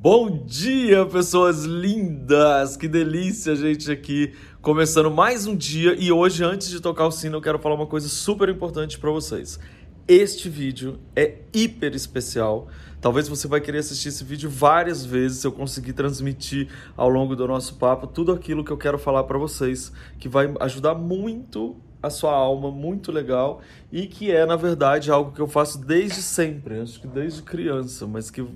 Bom dia, pessoas lindas! Que delícia, gente, aqui começando mais um dia e hoje, antes de tocar o sino, eu quero falar uma coisa super importante para vocês. Este vídeo é hiper especial. Talvez você vai querer assistir esse vídeo várias vezes se eu conseguir transmitir ao longo do nosso papo tudo aquilo que eu quero falar para vocês, que vai ajudar muito a sua alma, muito legal e que é, na verdade, algo que eu faço desde sempre, acho que desde criança, mas que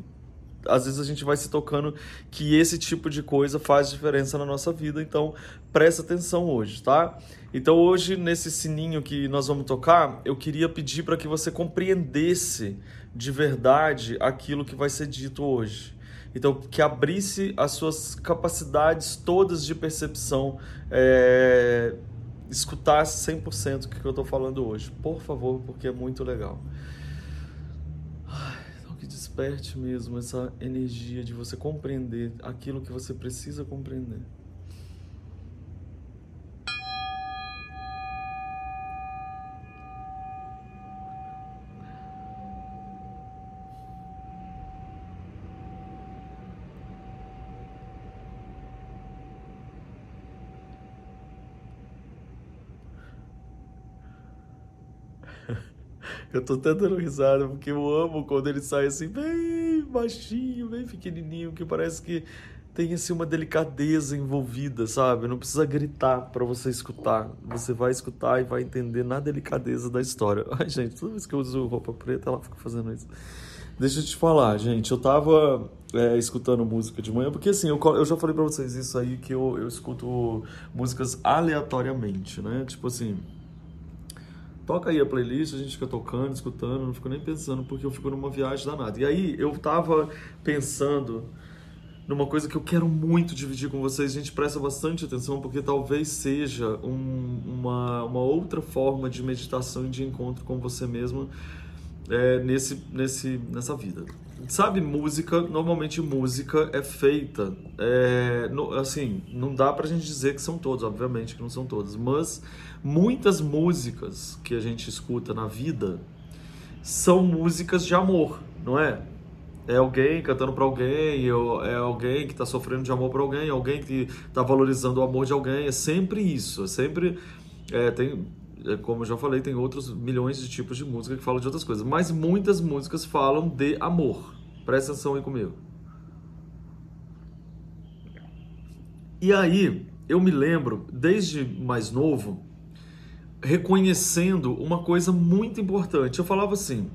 às vezes a gente vai se tocando que esse tipo de coisa faz diferença na nossa vida, então presta atenção hoje, tá? Então hoje nesse sininho que nós vamos tocar, eu queria pedir para que você compreendesse de verdade aquilo que vai ser dito hoje. Então, que abrisse as suas capacidades todas de percepção, é, escutasse 100% o que eu estou falando hoje. Por favor, porque é muito legal desperte mesmo essa energia de você compreender aquilo que você precisa compreender. Eu tô tentando risada porque eu amo quando ele sai assim, bem baixinho, bem pequenininho, que parece que tem assim uma delicadeza envolvida, sabe? Não precisa gritar para você escutar. Você vai escutar e vai entender na delicadeza da história. Ai, gente, toda vez que eu uso roupa preta, ela fica fazendo isso. Deixa eu te falar, gente. Eu tava é, escutando música de manhã, porque assim, eu, eu já falei para vocês isso aí, que eu, eu escuto músicas aleatoriamente, né? Tipo assim, toca aí a playlist, a gente fica tocando, escutando, não fico nem pensando porque eu fico numa viagem danada. E aí eu tava pensando numa coisa que eu quero muito dividir com vocês, gente presta bastante atenção porque talvez seja um, uma, uma outra forma de meditação e de encontro com você mesmo é, nesse, nesse, nessa vida. Sabe, música, normalmente música é feita, é, no, assim, não dá pra gente dizer que são todas, obviamente que não são todas, mas muitas músicas que a gente escuta na vida são músicas de amor, não é? É alguém cantando para alguém, é alguém que está sofrendo de amor para alguém, alguém que está valorizando o amor de alguém, é sempre isso, é sempre é, tem como eu já falei, tem outros milhões de tipos de música que falam de outras coisas, mas muitas músicas falam de amor. Presta atenção aí comigo. E aí, eu me lembro, desde mais novo, reconhecendo uma coisa muito importante. Eu falava assim: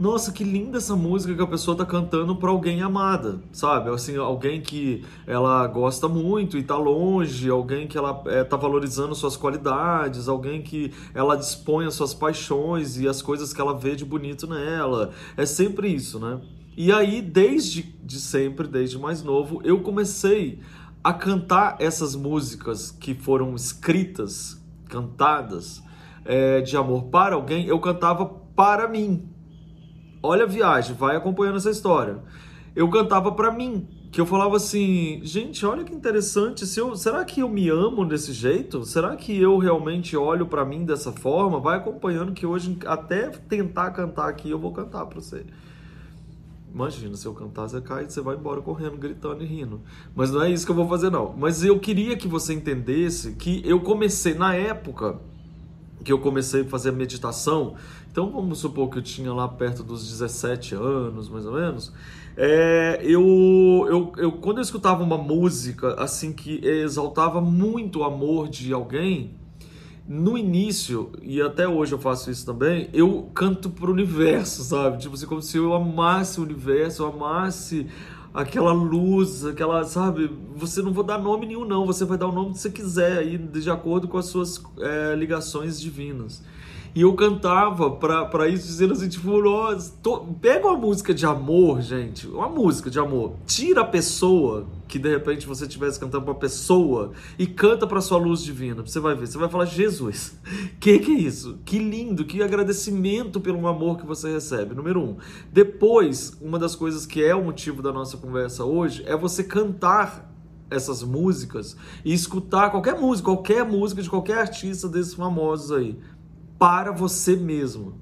nossa, que linda essa música que a pessoa tá cantando para alguém amada, sabe? Assim, alguém que ela gosta muito e tá longe, alguém que ela é, tá valorizando suas qualidades, alguém que ela dispõe as suas paixões e as coisas que ela vê de bonito nela. É sempre isso, né? E aí, desde de sempre, desde mais novo, eu comecei a cantar essas músicas que foram escritas, cantadas, é, de amor para alguém, eu cantava para mim, olha a viagem, vai acompanhando essa história. Eu cantava para mim, que eu falava assim, gente, olha que interessante, se eu, será que eu me amo desse jeito? Será que eu realmente olho para mim dessa forma? Vai acompanhando que hoje até tentar cantar aqui eu vou cantar para você. Imagina, se eu cantar, você cai, você vai embora correndo, gritando e rindo. Mas não é isso que eu vou fazer, não. Mas eu queria que você entendesse que eu comecei, na época que eu comecei a fazer meditação, então vamos supor que eu tinha lá perto dos 17 anos, mais ou menos. É, eu, eu, eu, quando eu escutava uma música assim que exaltava muito o amor de alguém, no início, e até hoje eu faço isso também, eu canto pro universo, sabe? Tipo assim, como se eu amasse o universo, eu amasse aquela luz, aquela, sabe? Você não vou dar nome nenhum, não. Você vai dar o nome que você quiser, aí, de acordo com as suas é, ligações divinas. E eu cantava pra isso, dizendo assim, tipo, nossa, tô... pega uma música de amor, gente, uma música de amor, tira a pessoa que de repente você estivesse cantando pra pessoa e canta pra sua luz divina. Você vai ver, você vai falar, Jesus, que que é isso? Que lindo, que agradecimento pelo amor que você recebe, número um. Depois, uma das coisas que é o motivo da nossa conversa hoje é você cantar essas músicas e escutar qualquer música, qualquer música de qualquer artista desses famosos aí para você mesmo.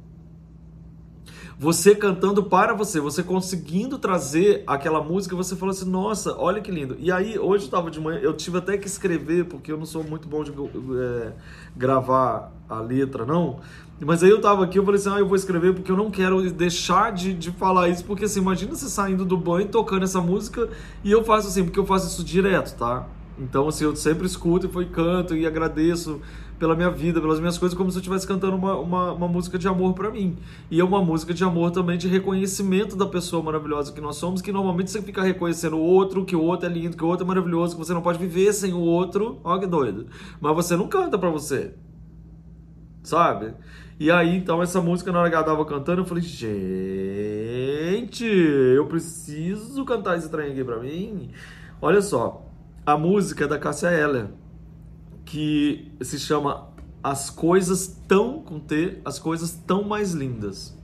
Você cantando para você, você conseguindo trazer aquela música, você fala assim, nossa, olha que lindo. E aí, hoje eu tava de manhã, eu tive até que escrever, porque eu não sou muito bom de é, gravar a letra, não. Mas aí eu tava aqui, eu falei assim, ah, eu vou escrever porque eu não quero deixar de, de falar isso, porque assim, imagina você saindo do banho, tocando essa música, e eu faço assim, porque eu faço isso direto, tá? Então, assim, eu sempre escuto e foi canto e agradeço pela minha vida, pelas minhas coisas, como se eu estivesse cantando uma, uma, uma, música de amor para mim. E é uma música de amor também, de reconhecimento da pessoa maravilhosa que nós somos, que normalmente você fica reconhecendo o outro, que o outro é lindo, que o outro é maravilhoso, que você não pode viver sem o outro. Olha que doido. Mas você não canta para você. Sabe? E aí, então, essa música, na hora que ela tava cantando, eu falei, gente, eu preciso cantar esse trem aqui pra mim. Olha só, a música da Cássia Eller que se chama As Coisas Tão, com T, As Coisas Tão Mais Lindas.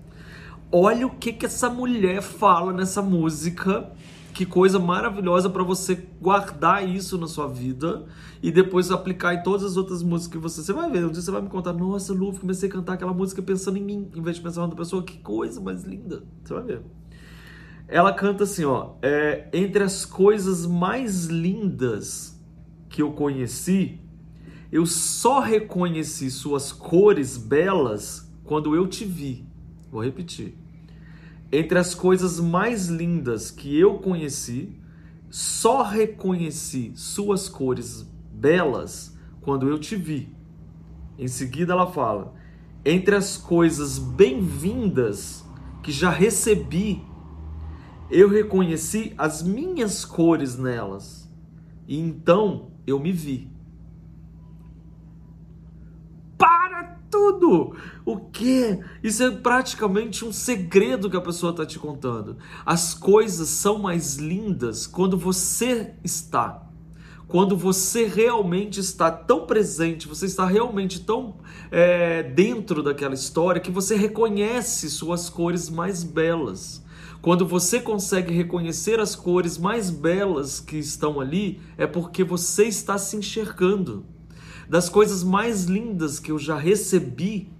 Olha o que, que essa mulher fala nessa música. Que coisa maravilhosa para você guardar isso na sua vida e depois aplicar em todas as outras músicas que você. Você vai ver, um dia você vai me contar, nossa, Lu, comecei a cantar aquela música pensando em mim, em vez de pensar em outra pessoa. Que coisa mais linda. Você vai ver. Ela canta assim, ó. É, entre as coisas mais lindas que eu conheci, eu só reconheci suas cores belas quando eu te vi. Vou repetir. Entre as coisas mais lindas que eu conheci, só reconheci suas cores belas quando eu te vi. Em seguida ela fala: entre as coisas bem-vindas que já recebi, eu reconheci as minhas cores nelas. E então eu me vi. tudo. O que? Isso é praticamente um segredo que a pessoa está te contando. As coisas são mais lindas quando você está. Quando você realmente está tão presente, você está realmente tão é, dentro daquela história que você reconhece suas cores mais belas. Quando você consegue reconhecer as cores mais belas que estão ali, é porque você está se enxergando das coisas mais lindas que eu já recebi,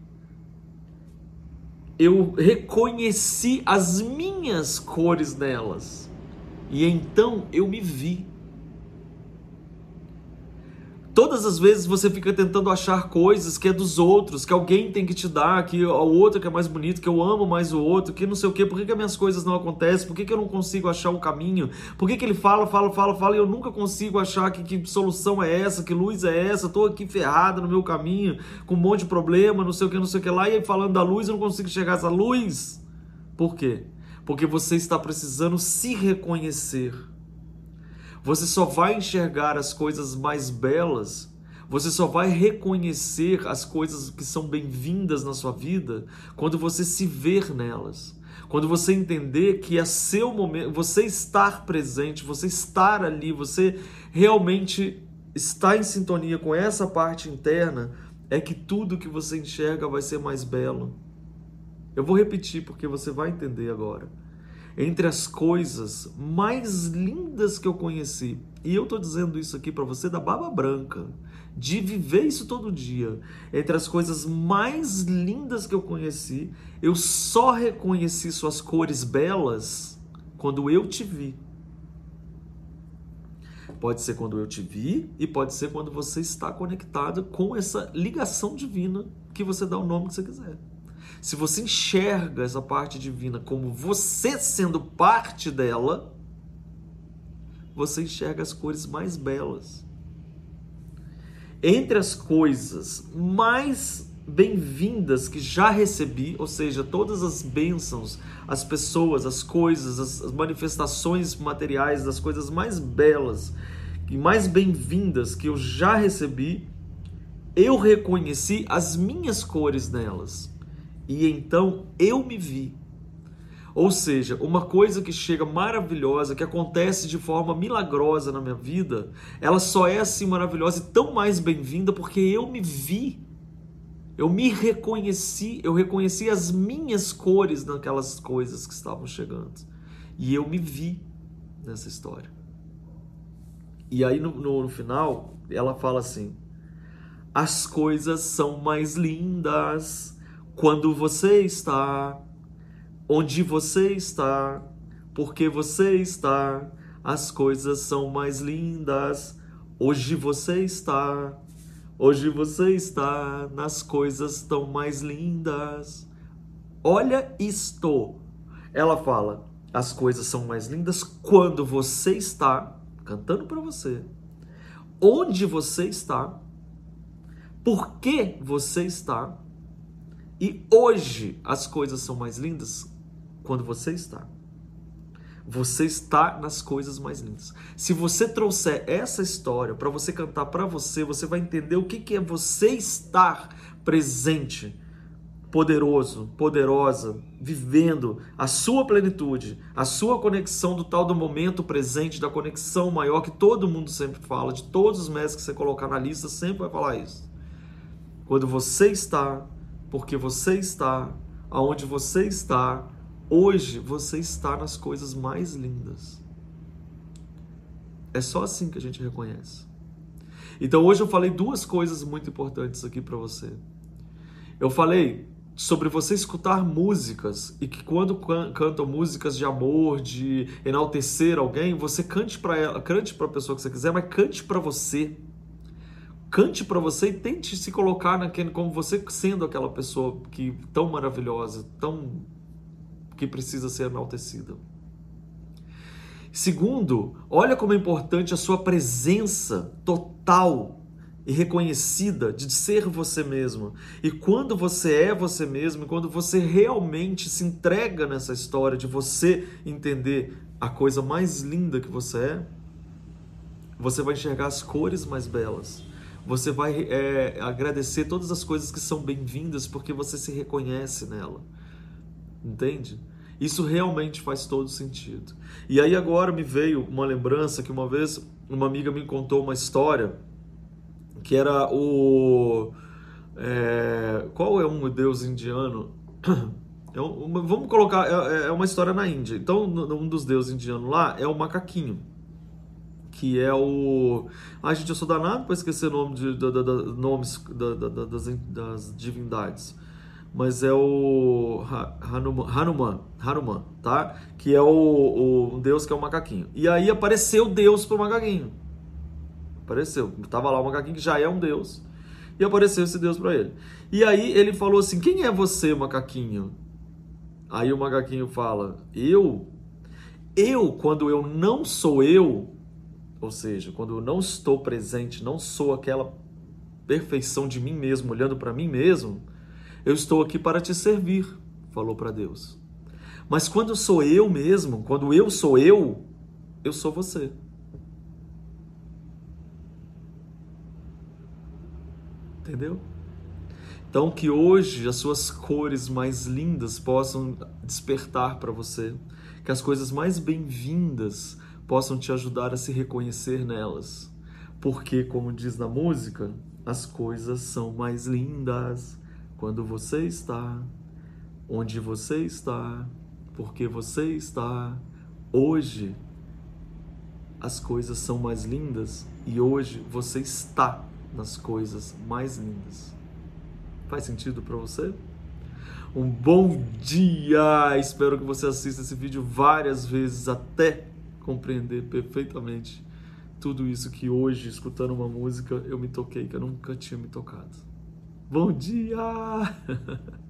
eu reconheci as minhas cores nelas. E então eu me vi. Todas as vezes você fica tentando achar coisas que é dos outros, que alguém tem que te dar, que o outro que é mais bonito, que eu amo mais o outro, que não sei o quê, por que, que as minhas coisas não acontecem, por que, que eu não consigo achar um caminho, por que, que ele fala, fala, fala, fala e eu nunca consigo achar que, que solução é essa, que luz é essa, tô aqui ferrado no meu caminho, com um monte de problema, não sei o que, não sei o que lá, e aí falando da luz eu não consigo chegar a essa luz. Por quê? Porque você está precisando se reconhecer você só vai enxergar as coisas mais belas, você só vai reconhecer as coisas que são bem-vindas na sua vida quando você se ver nelas. Quando você entender que é seu momento, você estar presente, você estar ali, você realmente estar em sintonia com essa parte interna, é que tudo que você enxerga vai ser mais belo. Eu vou repetir porque você vai entender agora entre as coisas mais lindas que eu conheci. E eu estou dizendo isso aqui para você da baba branca, de viver isso todo dia. Entre as coisas mais lindas que eu conheci, eu só reconheci suas cores belas quando eu te vi. Pode ser quando eu te vi e pode ser quando você está conectado com essa ligação divina que você dá o nome que você quiser. Se você enxerga essa parte divina como você sendo parte dela, você enxerga as cores mais belas. Entre as coisas mais bem-vindas que já recebi, ou seja, todas as bênçãos, as pessoas, as coisas, as, as manifestações materiais, das coisas mais belas e mais bem-vindas que eu já recebi, eu reconheci as minhas cores nelas e então eu me vi. Ou seja, uma coisa que chega maravilhosa, que acontece de forma milagrosa na minha vida, ela só é assim maravilhosa e tão mais bem-vinda porque eu me vi. Eu me reconheci, eu reconheci as minhas cores naquelas coisas que estavam chegando. E eu me vi nessa história. E aí no, no, no final, ela fala assim: as coisas são mais lindas quando você está onde você está, porque você está, as coisas são mais lindas. Hoje você está, hoje você está, nas coisas tão mais lindas. Olha isto. Ela fala: as coisas são mais lindas quando você está cantando para você. Onde você está? Por que você está? E hoje as coisas são mais lindas quando você está. Você está nas coisas mais lindas. Se você trouxer essa história para você cantar para você, você vai entender o que, que é você estar presente, poderoso, poderosa, vivendo a sua plenitude, a sua conexão do tal do momento presente, da conexão maior que todo mundo sempre fala, de todos os mestres que você colocar na lista sempre vai falar isso. Quando você está, porque você está, aonde você está, Hoje você está nas coisas mais lindas. É só assim que a gente reconhece. Então hoje eu falei duas coisas muito importantes aqui para você. Eu falei sobre você escutar músicas e que quando can cantam músicas de amor, de enaltecer alguém, você cante para ela, cante para a pessoa que você quiser, mas cante para você. Cante para você e tente se colocar naquele como você sendo aquela pessoa que tão maravilhosa, tão que precisa ser enaltecida. Segundo, olha como é importante a sua presença total e reconhecida de ser você mesmo. E quando você é você mesmo, quando você realmente se entrega nessa história de você entender a coisa mais linda que você é, você vai enxergar as cores mais belas. Você vai é, agradecer todas as coisas que são bem-vindas porque você se reconhece nela. Entende? Isso realmente faz todo sentido. E aí agora me veio uma lembrança que uma vez uma amiga me contou uma história que era o é, qual é um deus indiano? É uma, vamos colocar é, é, uma história na Índia. Então um dos deuses indianos lá é o macaquinho que é o. Ai, gente, eu sou danado para esquecer nome de, de, de, de nomes das, das divindades mas é o Hanuman, Hanuman, Hanuman tá? Que é o, o deus que é o macaquinho. E aí apareceu Deus pro macaquinho. Apareceu. Tava lá o macaquinho que já é um deus. E apareceu esse deus para ele. E aí ele falou assim: "Quem é você, macaquinho?" Aí o macaquinho fala: "Eu eu quando eu não sou eu, ou seja, quando eu não estou presente, não sou aquela perfeição de mim mesmo, olhando para mim mesmo, eu estou aqui para te servir, falou para Deus. Mas quando sou eu mesmo, quando eu sou eu, eu sou você. Entendeu? Então, que hoje as suas cores mais lindas possam despertar para você, que as coisas mais bem-vindas possam te ajudar a se reconhecer nelas. Porque, como diz na música, as coisas são mais lindas quando você está, onde você está, porque você está, hoje as coisas são mais lindas e hoje você está nas coisas mais lindas. Faz sentido para você? Um bom dia! Espero que você assista esse vídeo várias vezes até compreender perfeitamente tudo isso que hoje, escutando uma música, eu me toquei, que eu nunca tinha me tocado. Bom dia!